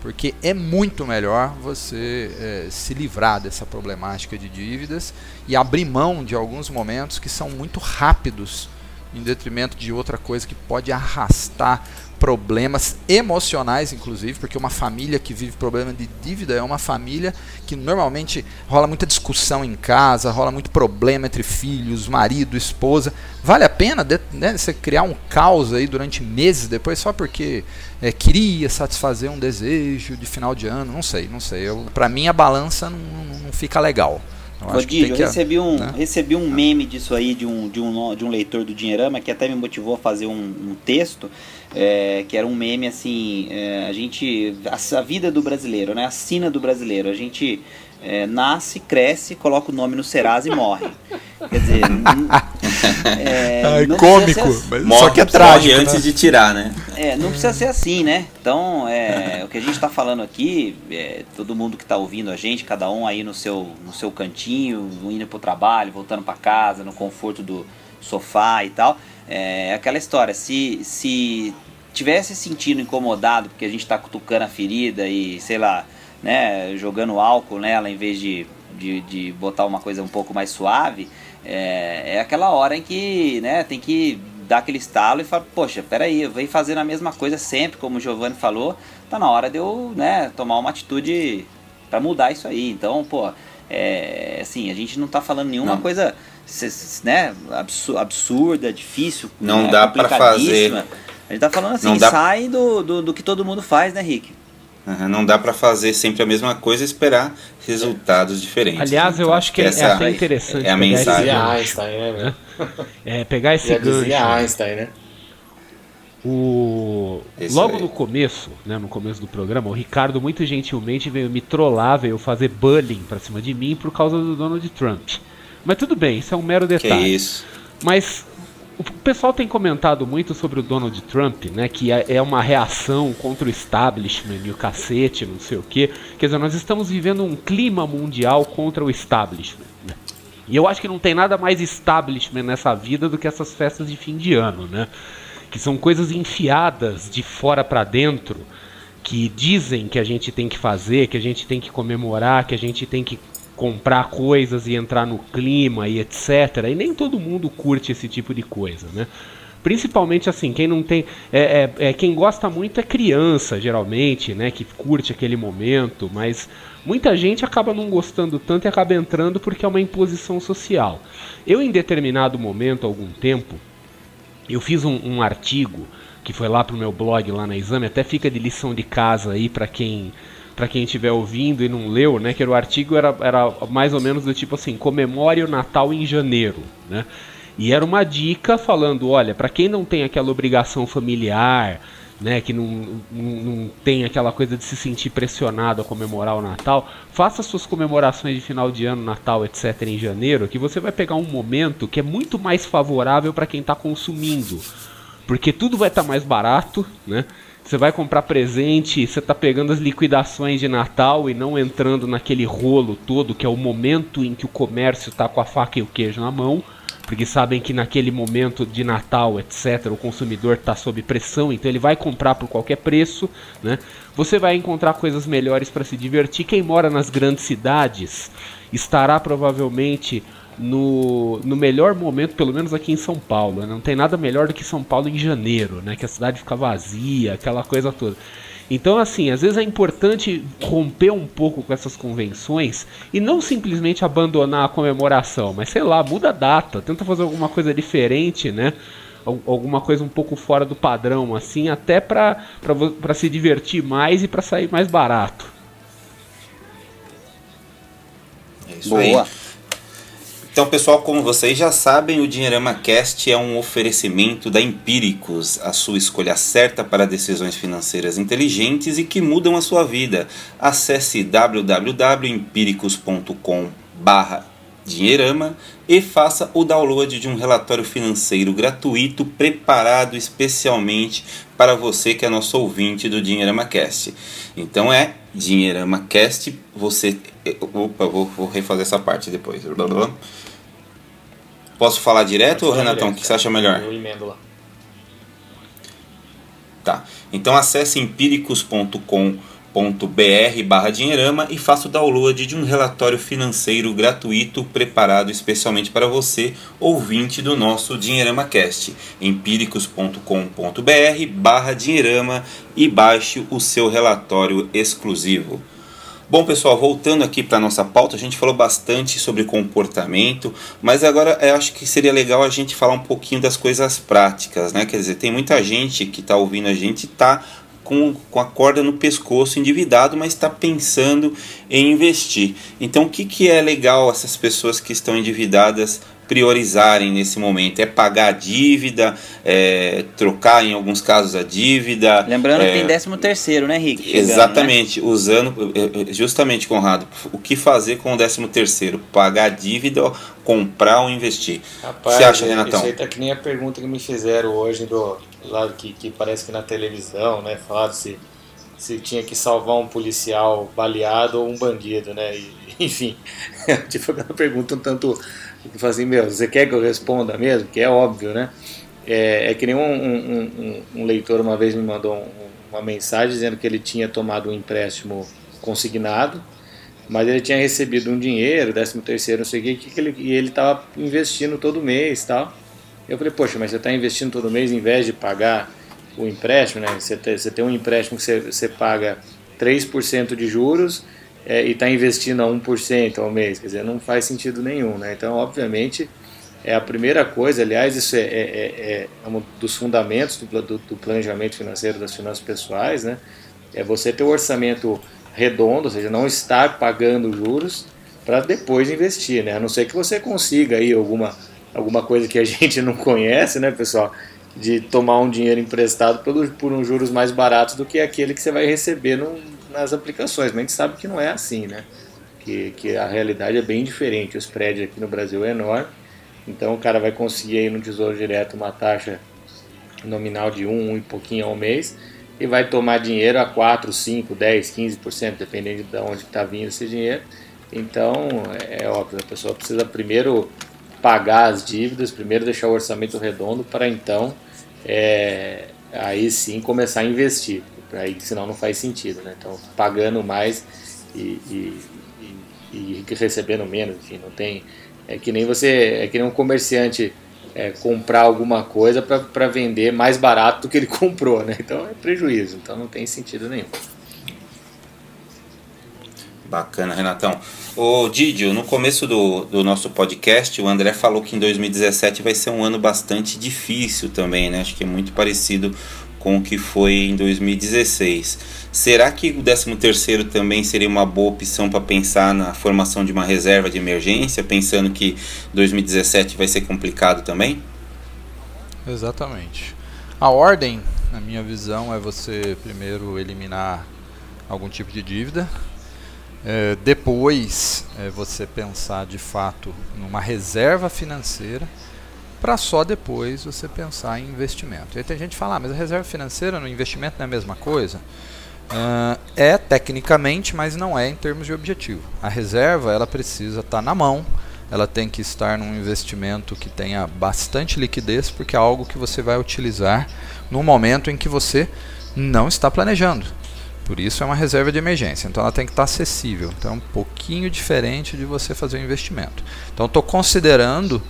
Porque é muito melhor você é, se livrar dessa problemática de dívidas e abrir mão de alguns momentos que são muito rápidos em detrimento de outra coisa que pode arrastar problemas emocionais, inclusive, porque uma família que vive problema de dívida é uma família que normalmente rola muita discussão em casa, rola muito problema entre filhos, marido, esposa. Vale a pena né, você criar um caos aí durante meses depois só porque é, queria satisfazer um desejo de final de ano? Não sei, não sei. Para mim a balança não, não fica legal. Rodrigo, eu recebi um, né? recebi um meme disso aí de um, de, um, de um leitor do Dinheirama que até me motivou a fazer um, um texto, é, que era um meme assim, é, a gente. A, a, vida do brasileiro, né? A sina do brasileiro. A gente é, nasce, cresce, coloca o nome no Serasa e morre. Quer dizer. é, cômico, assim. mas só que é trágico. antes né? de tirar, né? É, não precisa ser assim, né? Então, é, o que a gente está falando aqui, é, todo mundo que está ouvindo a gente, cada um aí no seu, no seu cantinho, indo para o trabalho, voltando para casa, no conforto do sofá e tal. É aquela história, se, se tivesse sentindo incomodado porque a gente está cutucando a ferida e, sei lá, né, jogando álcool nela em vez de, de, de botar uma coisa um pouco mais suave, é, é aquela hora em que né, tem que dar aquele estalo e falar, poxa, peraí, eu venho fazendo a mesma coisa sempre, como o Giovanni falou, tá na hora de eu né, tomar uma atitude para mudar isso aí. Então, pô, é, assim, a gente não tá falando nenhuma não. coisa né, absurda, difícil, não né, dá para fazer. A gente tá falando assim, sai do, do, do que todo mundo faz, né, Rick? Uhum, não dá para fazer sempre a mesma coisa e esperar resultados diferentes. Aliás, eu então, acho que é, é até interessante. É a mensagem. Einstein, né? É, pegar esse gancho. Einstein, né? O... Logo aí. no começo, né, no começo do programa, o Ricardo muito gentilmente veio me trollar, veio fazer bullying pra cima de mim por causa do Donald Trump. Mas tudo bem, isso é um mero detalhe. Que isso. Mas o pessoal tem comentado muito sobre o Donald Trump, né? Que é, é uma reação contra o establishment e o cacete, não sei o quê. Quer dizer, nós estamos vivendo um clima mundial contra o establishment. Né? E eu acho que não tem nada mais establishment nessa vida do que essas festas de fim de ano, né? Que são coisas enfiadas de fora para dentro, que dizem que a gente tem que fazer, que a gente tem que comemorar, que a gente tem que comprar coisas e entrar no clima e etc. E nem todo mundo curte esse tipo de coisa, né? Principalmente assim, quem não tem. É, é, é, quem gosta muito é criança, geralmente, né? Que curte aquele momento, mas muita gente acaba não gostando tanto e acaba entrando porque é uma imposição social. Eu, em determinado momento, algum tempo, eu fiz um, um artigo que foi lá pro meu blog lá na Exame, até fica de lição de casa aí para quem para quem estiver ouvindo e não leu, né, que era o artigo era, era mais ou menos do tipo assim, comemore o Natal em janeiro, né? E era uma dica falando, olha, para quem não tem aquela obrigação familiar, né, que não, não, não, tem aquela coisa de se sentir pressionado a comemorar o Natal, faça suas comemorações de final de ano, Natal, etc. em janeiro, que você vai pegar um momento que é muito mais favorável para quem está consumindo, porque tudo vai estar tá mais barato, né? Você vai comprar presente, você está pegando as liquidações de Natal e não entrando naquele rolo todo que é o momento em que o comércio está com a faca e o queijo na mão porque sabem que naquele momento de Natal, etc., o consumidor está sob pressão, então ele vai comprar por qualquer preço, né? Você vai encontrar coisas melhores para se divertir. Quem mora nas grandes cidades estará provavelmente no, no melhor momento, pelo menos aqui em São Paulo. Né? Não tem nada melhor do que São Paulo em janeiro, né? Que a cidade fica vazia, aquela coisa toda. Então, assim, às vezes é importante romper um pouco com essas convenções e não simplesmente abandonar a comemoração, mas sei lá, muda a data, tenta fazer alguma coisa diferente, né? Alguma coisa um pouco fora do padrão, assim, até para se divertir mais e para sair mais barato. É isso Boa. aí. Então, pessoal, como vocês já sabem, o Dinheirama Cast é um oferecimento da Empíricos, a sua escolha certa para decisões financeiras inteligentes e que mudam a sua vida. Acesse www.empíricos.com/barra Dinheirama e faça o download de um relatório financeiro gratuito preparado especialmente para você que é nosso ouvinte do Dinheirama Cast. Então é Dinheirama Cast, você. Opa, vou, vou refazer essa parte depois. Posso falar direto, ou Renatão? O que você acha melhor? Eu emendo lá. Tá. Então acesse empíricos.com.br barra dinheirama e faça o download de um relatório financeiro gratuito preparado especialmente para você, ouvinte do nosso Dinheirama Cast. empíricos.com.br barra dinheirama e baixe o seu relatório exclusivo. Bom, pessoal, voltando aqui para nossa pauta, a gente falou bastante sobre comportamento, mas agora eu acho que seria legal a gente falar um pouquinho das coisas práticas, né? Quer dizer, tem muita gente que está ouvindo a gente está com, com a corda no pescoço, endividado, mas está pensando em investir. Então, o que, que é legal essas pessoas que estão endividadas priorizarem nesse momento? É pagar a dívida, é, trocar em alguns casos a dívida. Lembrando é, que tem 13 terceiro, né, Rick? Chegando, exatamente, né? usando é, é, justamente, Conrado, o que fazer com o 13 terceiro? Pagar a dívida, comprar ou investir? Rapaz, Você acha, Renatão? Isso aí tá que nem a pergunta que me fizeram hoje do lado que, que parece que na televisão, né, falaram se se tinha que salvar um policial baleado ou um bandido, né? E, enfim, tipo aquela pergunta um tanto e fala assim, meu, você quer que eu responda mesmo? Que é óbvio, né? É, é que nem um, um, um, um, leitor uma vez me mandou uma mensagem dizendo que ele tinha tomado um empréstimo consignado, mas ele tinha recebido um dinheiro, 13 terceiro, não sei o que, que ele, e ele estava investindo todo mês tal. Eu falei, poxa, mas você está investindo todo mês em vez de pagar o empréstimo, né? Você tem, você tem um empréstimo que você, você paga 3% de juros é, e está investindo a 1% ao mês, quer dizer, não faz sentido nenhum. Né? Então, obviamente, é a primeira coisa, aliás, isso é, é, é, é um dos fundamentos do, do, do, planejamento financeiro das finanças pessoais, né? é você ter o um orçamento redondo, ou seja, não estar pagando juros para depois investir, né? a não ser que você consiga aí alguma, alguma coisa que a gente não conhece, né, pessoal? de tomar um dinheiro emprestado por, por uns juros mais baratos do que aquele que você vai receber num, nas aplicações, mas a gente sabe que não é assim, né? Que, que a realidade é bem diferente. O spread aqui no Brasil é enorme, então o cara vai conseguir aí no Tesouro Direto uma taxa nominal de 1, um, um e pouquinho ao mês e vai tomar dinheiro a 4, 5, 10, 15%, dependendo de onde está vindo esse dinheiro. Então, é, é óbvio, a pessoa precisa primeiro pagar as dívidas, primeiro deixar o orçamento redondo para então é, aí sim começar a investir aí senão não faz sentido, né? Então pagando mais e, e, e, e, recebendo menos, enfim, não tem é que nem você é que nem um comerciante é, comprar alguma coisa para vender mais barato do que ele comprou, né? Então é prejuízo, então não tem sentido nenhum. Bacana, Renatão. Ô Didio, no começo do, do nosso podcast, o André falou que em 2017 vai ser um ano bastante difícil também, né? Acho que é muito parecido com o que foi em 2016. Será que o 13º também seria uma boa opção para pensar na formação de uma reserva de emergência, pensando que 2017 vai ser complicado também? Exatamente. A ordem, na minha visão, é você primeiro eliminar algum tipo de dívida, é, depois é você pensar de fato numa reserva financeira para só depois você pensar em investimento. E aí tem gente que fala, ah, mas a reserva financeira no investimento não é a mesma coisa? Uh, é tecnicamente, mas não é em termos de objetivo. A reserva ela precisa estar tá na mão, ela tem que estar num investimento que tenha bastante liquidez, porque é algo que você vai utilizar no momento em que você não está planejando. Por isso é uma reserva de emergência. Então ela tem que estar acessível. Então é um pouquinho diferente de você fazer um investimento. Então estou considerando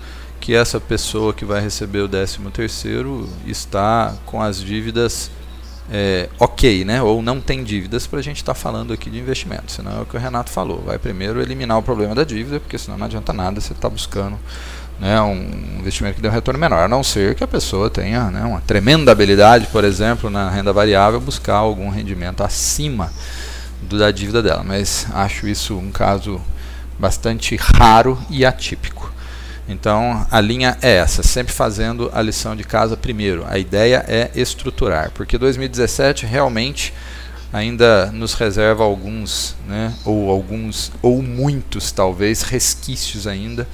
que essa pessoa que vai receber o 13 terceiro está com as dívidas é, ok, né? Ou não tem dívidas para a gente estar tá falando aqui de investimento. Senão é o que o Renato falou. Vai primeiro eliminar o problema da dívida, porque senão não adianta nada você estar tá buscando né, um investimento que dê um retorno menor, a não ser que a pessoa tenha né, uma tremenda habilidade, por exemplo, na renda variável, buscar algum rendimento acima do, da dívida dela. Mas acho isso um caso bastante raro e atípico. Então a linha é essa, sempre fazendo a lição de casa primeiro. A ideia é estruturar, porque 2017 realmente ainda nos reserva alguns, né, ou alguns, ou muitos talvez, resquícios ainda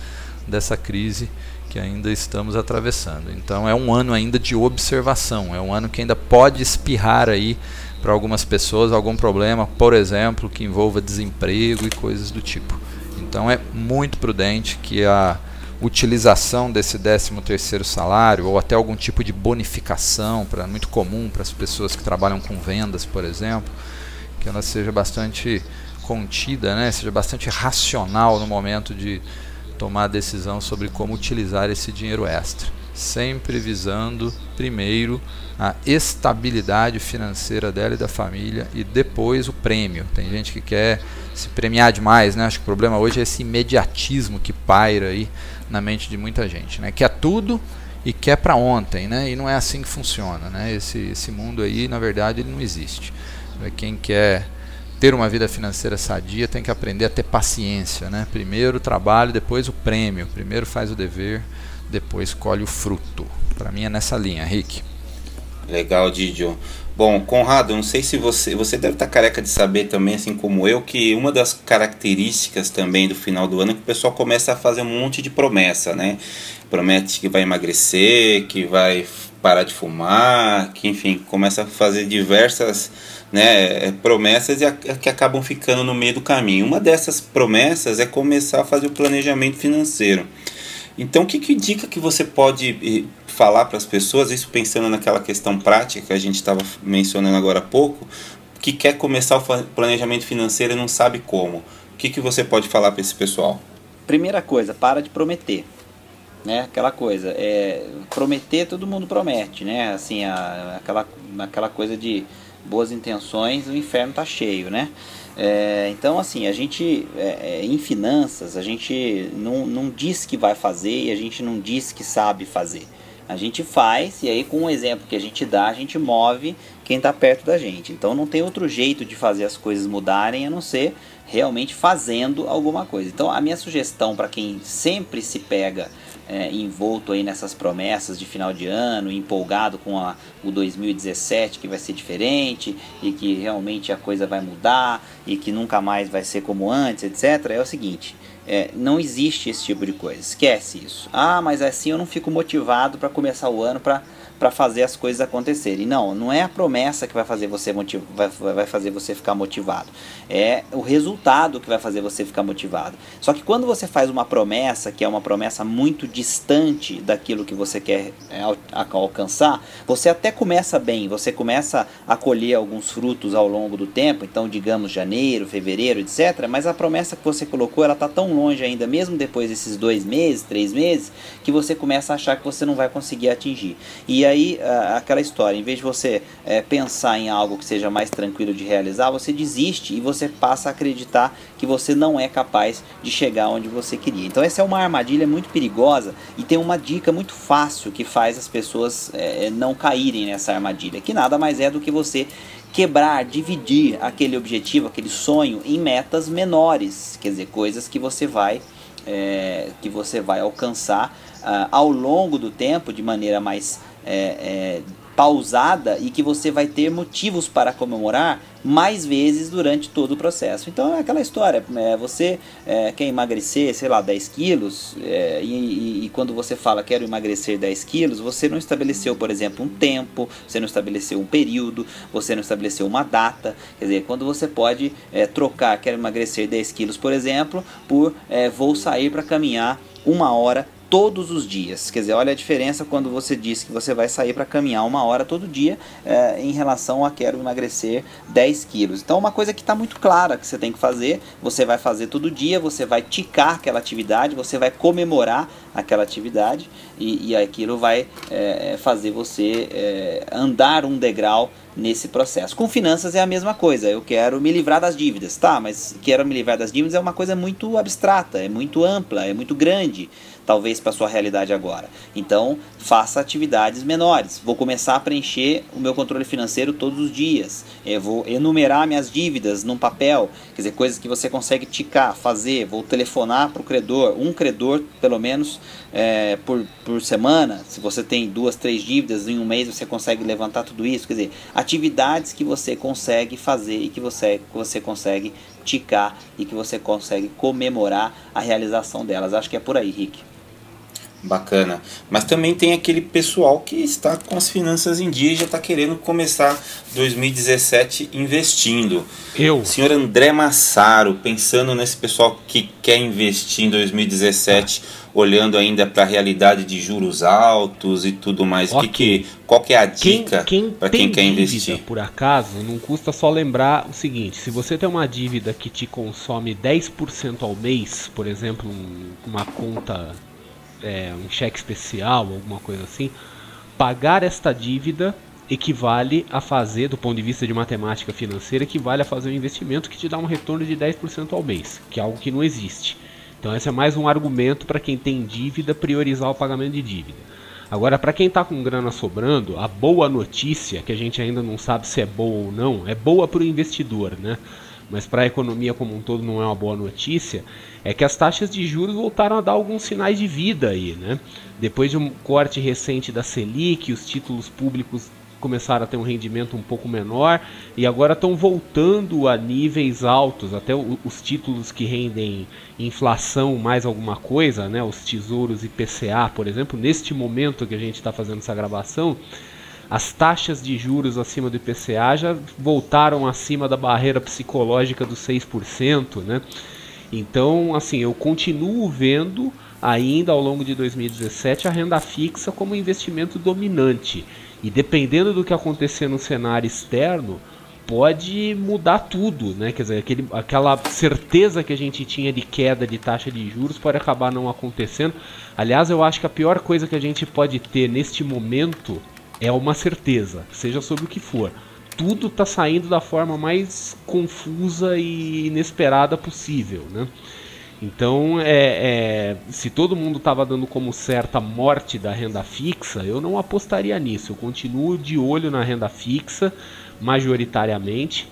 dessa crise que ainda estamos atravessando. Então é um ano ainda de observação, é um ano que ainda pode espirrar aí para algumas pessoas algum problema, por exemplo, que envolva desemprego e coisas do tipo. Então é muito prudente que a utilização desse 13 terceiro salário ou até algum tipo de bonificação, para muito comum para as pessoas que trabalham com vendas, por exemplo, que ela seja bastante contida, né, seja bastante racional no momento de tomar a decisão sobre como utilizar esse dinheiro extra, sempre visando primeiro a estabilidade financeira dela e da família e depois o prêmio. Tem gente que quer se premiar demais, né? Acho que o problema hoje é esse imediatismo que paira aí na mente de muita gente, né? Quer tudo e quer para ontem, né? E não é assim que funciona, né? Esse, esse mundo aí, na verdade, ele não existe. Quem quer ter uma vida financeira sadia tem que aprender a ter paciência, né? Primeiro o trabalho, depois o prêmio. Primeiro faz o dever, depois colhe o fruto. Para mim é nessa linha, Rick. Legal, Didio. Bom, Conrado, não sei se você. Você deve estar careca de saber também, assim como eu, que uma das características também do final do ano é que o pessoal começa a fazer um monte de promessa, né? Promete que vai emagrecer, que vai parar de fumar, que enfim, começa a fazer diversas né, promessas que acabam ficando no meio do caminho. Uma dessas promessas é começar a fazer o planejamento financeiro. Então, que, que dica que você pode eh, falar para as pessoas, isso pensando naquela questão prática que a gente estava mencionando agora há pouco, que quer começar o planejamento financeiro e não sabe como? O que, que você pode falar para esse pessoal? Primeira coisa, para de prometer. Né? Aquela coisa, é, prometer todo mundo promete, né? Assim, a, aquela, aquela coisa de boas intenções, o inferno tá cheio, né? É, então, assim, a gente, é, é, em finanças, a gente não, não diz que vai fazer e a gente não diz que sabe fazer. A gente faz e aí, com o exemplo que a gente dá, a gente move quem está perto da gente. Então, não tem outro jeito de fazer as coisas mudarem a não ser realmente fazendo alguma coisa. Então, a minha sugestão para quem sempre se pega é, envolto aí nessas promessas de final de ano, empolgado com a, o 2017 que vai ser diferente e que realmente a coisa vai mudar e que nunca mais vai ser como antes, etc. É o seguinte: é, não existe esse tipo de coisa. Esquece isso. Ah, mas assim eu não fico motivado para começar o ano para fazer as coisas acontecerem. Não, não é a promessa que vai fazer você motiv vai, vai fazer você ficar motivado. É o resultado que vai fazer você ficar motivado. Só que quando você faz uma promessa, que é uma promessa muito distante daquilo que você quer é, alcançar, você até começa bem, você começa a colher alguns frutos ao longo do tempo, então digamos janeiro, fevereiro, etc. Mas a promessa que você colocou, ela está tão longe ainda, mesmo depois desses dois meses, três meses, que você começa a achar que você não vai conseguir atingir. E aí, aquela história, em vez de você é, pensar em algo que seja mais tranquilo de realizar, você desiste e você passa a acreditar que você não é capaz de chegar onde você queria. Então essa é uma armadilha muito perigosa e tem uma dica muito fácil que faz as pessoas é, não caírem nessa armadilha, que nada mais é do que você quebrar, dividir aquele objetivo, aquele sonho em metas menores, quer dizer, coisas que você vai é, que você vai alcançar uh, ao longo do tempo de maneira mais é, é, pausada e que você vai ter motivos para comemorar mais vezes durante todo o processo. Então é aquela história, é, você é, quer emagrecer, sei lá, 10 quilos, é, e, e, quando você fala quero emagrecer 10 quilos, você não estabeleceu, por exemplo, um tempo, você não estabeleceu um período, você não estabeleceu uma data. Quer dizer, quando você pode é, trocar quero emagrecer 10 quilos, por exemplo, por é, vou sair para caminhar uma hora todos os dias. Quer dizer, olha a diferença quando você diz que você vai sair para caminhar uma hora todo dia é, em relação a quero emagrecer 10 quilos. Então, uma coisa que está muito clara que você tem que fazer, você vai fazer todo dia, você vai ticar aquela atividade, você vai comemorar aquela atividade e, e aquilo vai é, fazer você é, andar um degrau nesse processo. Com finanças é a mesma coisa. Eu quero me livrar das dívidas, tá? Mas quero me livrar das dívidas é uma coisa muito abstrata, é muito ampla, é muito grande talvez para sua realidade agora. Então, faça atividades menores. Vou começar a preencher o meu controle financeiro todos os dias. Eu vou enumerar minhas dívidas num papel, quer dizer, coisas que você consegue ticar, fazer. Vou telefonar para o credor, um credor pelo menos é, por, por semana. Se você tem duas, três dívidas em um mês, você consegue levantar tudo isso. Quer dizer, atividades que você consegue fazer e que você, que você consegue ticar e que você consegue comemorar a realização delas. Acho que é por aí, Rick. Bacana. Mas também tem aquele pessoal que está com as finanças em dia e já está querendo começar 2017 investindo. Eu. Senhor André Massaro, pensando nesse pessoal que quer investir em 2017, olhando ainda para a realidade de juros altos e tudo mais. Okay. Que, que, qual que é a dica para quem, quem quer investir? Por acaso, não custa só lembrar o seguinte: se você tem uma dívida que te consome 10% ao mês, por exemplo, um, uma conta é, um cheque especial, alguma coisa assim, pagar esta dívida equivale a fazer, do ponto de vista de matemática financeira, equivale a fazer um investimento que te dá um retorno de 10% ao mês, que é algo que não existe. Então esse é mais um argumento para quem tem dívida priorizar o pagamento de dívida. Agora, para quem está com grana sobrando, a boa notícia, que a gente ainda não sabe se é boa ou não, é boa para o investidor, né? Mas para a economia como um todo não é uma boa notícia, é que as taxas de juros voltaram a dar alguns sinais de vida aí, né? Depois de um corte recente da Selic, os títulos públicos começaram a ter um rendimento um pouco menor e agora estão voltando a níveis altos, até os títulos que rendem inflação mais alguma coisa, né? Os tesouros IPCA, por exemplo, neste momento que a gente está fazendo essa gravação, as taxas de juros acima do IPCA já voltaram acima da barreira psicológica dos 6%, né? Então, assim, eu continuo vendo ainda ao longo de 2017 a renda fixa como investimento dominante. E dependendo do que acontecer no cenário externo, pode mudar tudo, né? Quer dizer, aquele, aquela certeza que a gente tinha de queda de taxa de juros pode acabar não acontecendo. Aliás, eu acho que a pior coisa que a gente pode ter neste momento é uma certeza, seja sobre o que for. Tudo está saindo da forma mais confusa e inesperada possível, né? Então, é, é, se todo mundo estava dando como certa a morte da renda fixa, eu não apostaria nisso. Eu continuo de olho na renda fixa, majoritariamente.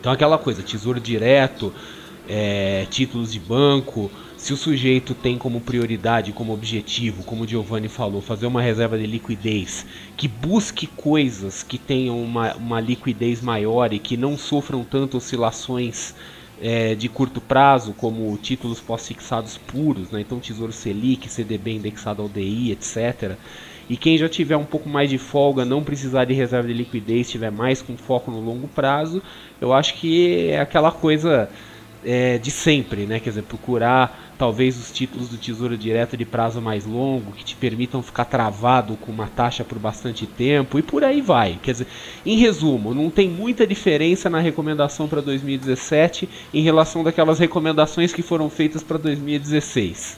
Então, aquela coisa, tesouro direto, é, títulos de banco, se o sujeito tem como prioridade, como objetivo, como o Giovanni falou, fazer uma reserva de liquidez que busque coisas que tenham uma, uma liquidez maior e que não sofram tanto oscilações é, de curto prazo, como títulos pós-fixados puros, né? então Tesouro Selic, CDB indexado ao DI, etc. E quem já tiver um pouco mais de folga, não precisar de reserva de liquidez, tiver mais com foco no longo prazo, eu acho que é aquela coisa é, de sempre, né? Quer dizer, procurar talvez os títulos do Tesouro Direto de prazo mais longo, que te permitam ficar travado com uma taxa por bastante tempo e por aí vai. Quer dizer, em resumo, não tem muita diferença na recomendação para 2017 em relação daquelas recomendações que foram feitas para 2016.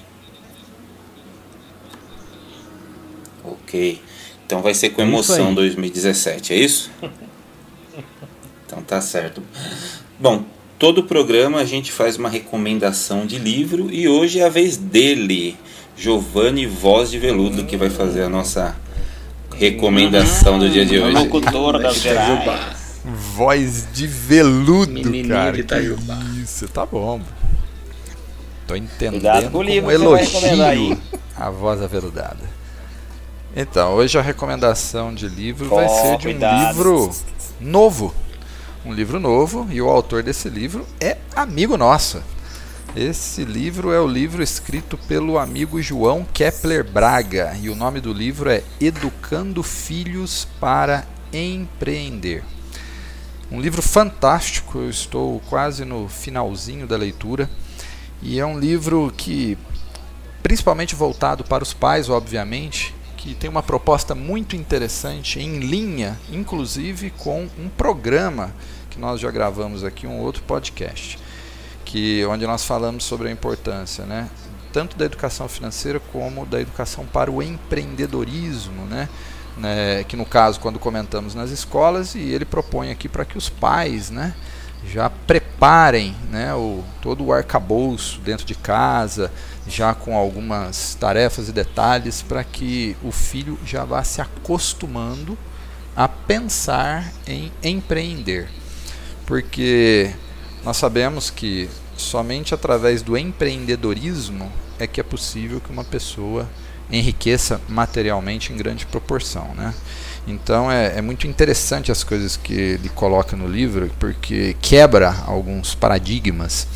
Ok. Então vai ser com é emoção 2017, é isso? Então tá certo. Bom, todo programa a gente faz uma recomendação de livro e hoje é a vez dele, Giovanni Voz de Veludo, que vai fazer a nossa recomendação do dia de hoje. Locutor das Gerais. Voz de veludo, Menininho cara. De Isso, tá bom. Tô entendendo Cuidado com o livro um elogio a voz aveludada. Então, hoje a recomendação de livro oh, vai ser de cuidado. um livro novo. Um livro novo e o autor desse livro é amigo nosso. Esse livro é o livro escrito pelo amigo João Kepler Braga e o nome do livro é Educando Filhos para Empreender. Um livro fantástico, eu estou quase no finalzinho da leitura e é um livro que, principalmente voltado para os pais, obviamente, que tem uma proposta muito interessante, em linha, inclusive com um programa que nós já gravamos aqui, um outro podcast que onde nós falamos sobre a importância, né, tanto da educação financeira como da educação para o empreendedorismo, né, né, que no caso quando comentamos nas escolas e ele propõe aqui para que os pais, né, já preparem, né, o todo o arcabouço dentro de casa, já com algumas tarefas e detalhes para que o filho já vá se acostumando a pensar em empreender. Porque nós sabemos que somente através do empreendedorismo é que é possível que uma pessoa enriqueça materialmente em grande proporção, né? Então é, é, muito interessante as coisas que ele coloca no livro, porque quebra alguns paradigmas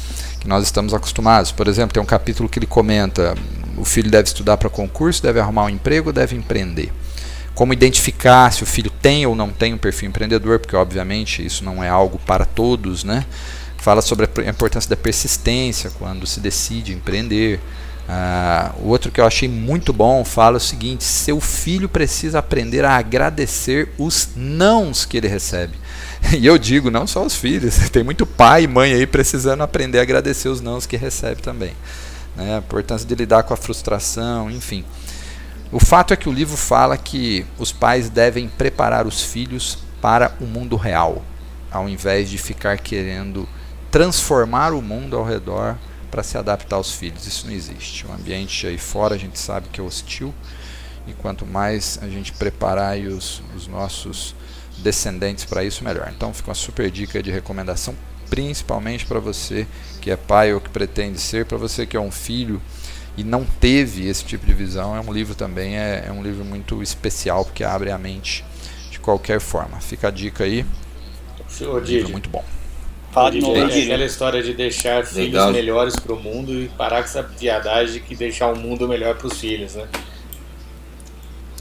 que nós estamos acostumados. Por exemplo, tem um capítulo que ele comenta: o filho deve estudar para concurso, deve arrumar um emprego, deve empreender. Como identificar se o filho tem ou não tem um perfil empreendedor, porque obviamente isso não é algo para todos, né? fala sobre a importância da persistência quando se decide empreender. Uh, o outro que eu achei muito bom fala o seguinte: seu filho precisa aprender a agradecer os nãos que ele recebe. E eu digo, não só os filhos, tem muito pai e mãe aí precisando aprender a agradecer os nãos que recebe também. Né? A importância de lidar com a frustração, enfim. O fato é que o livro fala que os pais devem preparar os filhos para o mundo real, ao invés de ficar querendo transformar o mundo ao redor para se adaptar aos filhos. Isso não existe. O ambiente aí fora a gente sabe que é hostil e quanto mais a gente preparar os, os nossos descendentes para isso, melhor. Então fica uma super dica de recomendação, principalmente para você que é pai ou que pretende ser, para você que é um filho e não teve esse tipo de visão, é um livro também, é, é um livro muito especial, porque abre a mente de qualquer forma. Fica a dica aí. Show, um livro muito bom. Fala de novo. Aquela história de deixar filhos Legal. melhores para o mundo e parar com essa viadagem de que deixar o um mundo melhor para os filhos, né?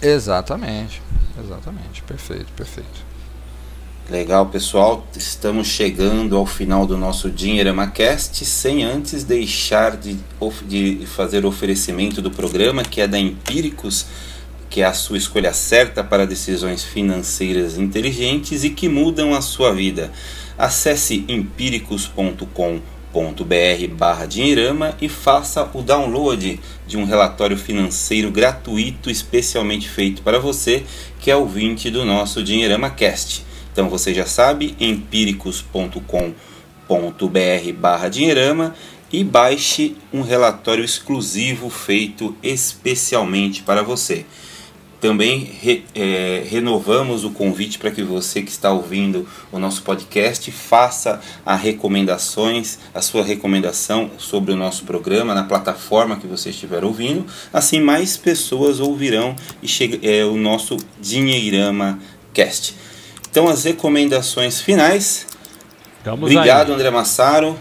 Exatamente. Exatamente. Perfeito, perfeito. Legal, pessoal. Estamos chegando ao final do nosso Dinheirama Cast, sem antes deixar de, de fazer o oferecimento do programa, que é da Empíricos, que é a sua escolha certa para decisões financeiras inteligentes e que mudam a sua vida. Acesse empíricos.com.br barra dinheirama e faça o download de um relatório financeiro gratuito especialmente feito para você que é ouvinte do nosso Dinheirama Cast. Então você já sabe, empíricos.com.br barra dinheirama e baixe um relatório exclusivo feito especialmente para você. Também re, é, renovamos o convite para que você que está ouvindo o nosso podcast faça as recomendações, a sua recomendação sobre o nosso programa na plataforma que você estiver ouvindo. Assim mais pessoas ouvirão e chega, é, o nosso Dinheirama Cast. Então as recomendações finais. Estamos Obrigado, aí. André Massaro.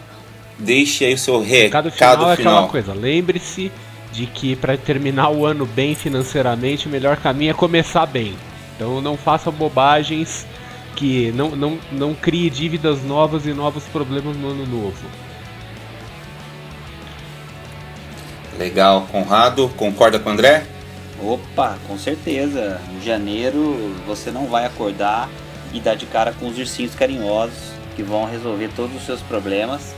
Deixe aí o seu recado, recado final. É final. aquela coisa, lembre-se de que para terminar o ano bem financeiramente, o melhor caminho é começar bem. Então não faça bobagens que não, não, não crie dívidas novas e novos problemas no ano novo. Legal, Conrado, concorda com o André? Opa, com certeza. Em janeiro você não vai acordar e dar de cara com os ursinhos carinhosos que vão resolver todos os seus problemas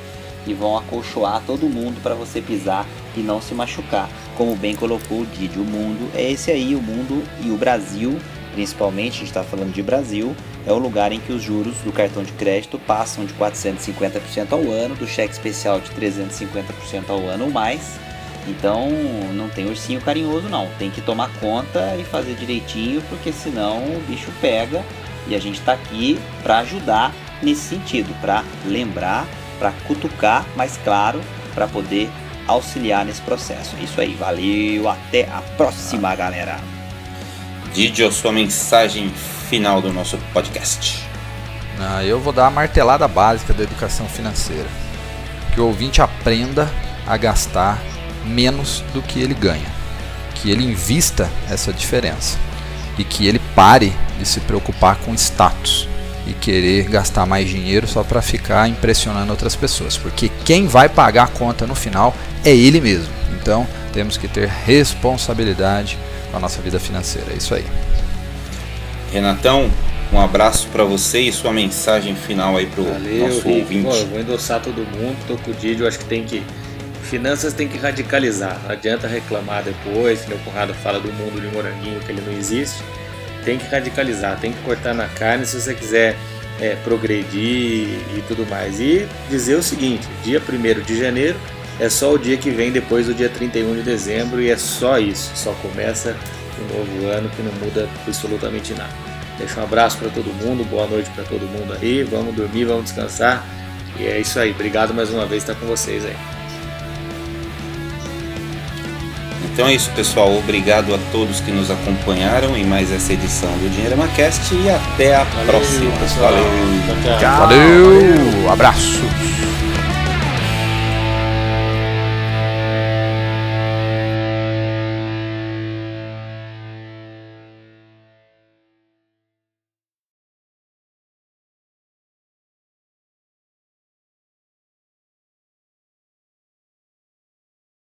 e vão acolchoar todo mundo para você pisar e não se machucar. Como bem colocou o Didi, o mundo é esse aí, o mundo e o Brasil, principalmente, a gente está falando de Brasil, é o lugar em que os juros do cartão de crédito passam de 450% ao ano, do cheque especial de 350% ao ano ou mais. Então não tem ursinho carinhoso não, tem que tomar conta e fazer direitinho, porque senão o bicho pega e a gente está aqui para ajudar nesse sentido, para lembrar, para cutucar, mas claro, para poder auxiliar nesse processo. Isso aí, valeu, até a próxima, galera. Didio, sua mensagem final do nosso podcast. Ah, eu vou dar a martelada básica da educação financeira. Que o ouvinte aprenda a gastar menos do que ele ganha. Que ele invista essa diferença. E que ele pare de se preocupar com status e querer gastar mais dinheiro só para ficar impressionando outras pessoas, porque quem vai pagar a conta no final é ele mesmo. Então, temos que ter responsabilidade com a nossa vida financeira. É isso aí. Renatão, um abraço para você e sua mensagem final aí pro Valeu, nosso Rick. ouvinte. Pô, eu vou endossar todo mundo, tô com o Didi, eu acho que tem que. Finanças tem que radicalizar. Não adianta reclamar depois, que meu Conrado fala do mundo de moranguinho que ele não existe. Tem que radicalizar, tem que cortar na carne se você quiser é, progredir e tudo mais. E dizer o seguinte: dia 1 de janeiro é só o dia que vem depois do dia 31 de dezembro e é só isso. Só começa um novo ano que não muda absolutamente nada. Deixa um abraço para todo mundo, boa noite para todo mundo aí. Vamos dormir, vamos descansar. E é isso aí. Obrigado mais uma vez estar com vocês aí. Então é isso, pessoal. Obrigado a todos que nos acompanharam em mais essa edição do Dinheiro Macast e até a Valeu, próxima. pessoal. Valeu. Tchau, tchau. Valeu, abraços.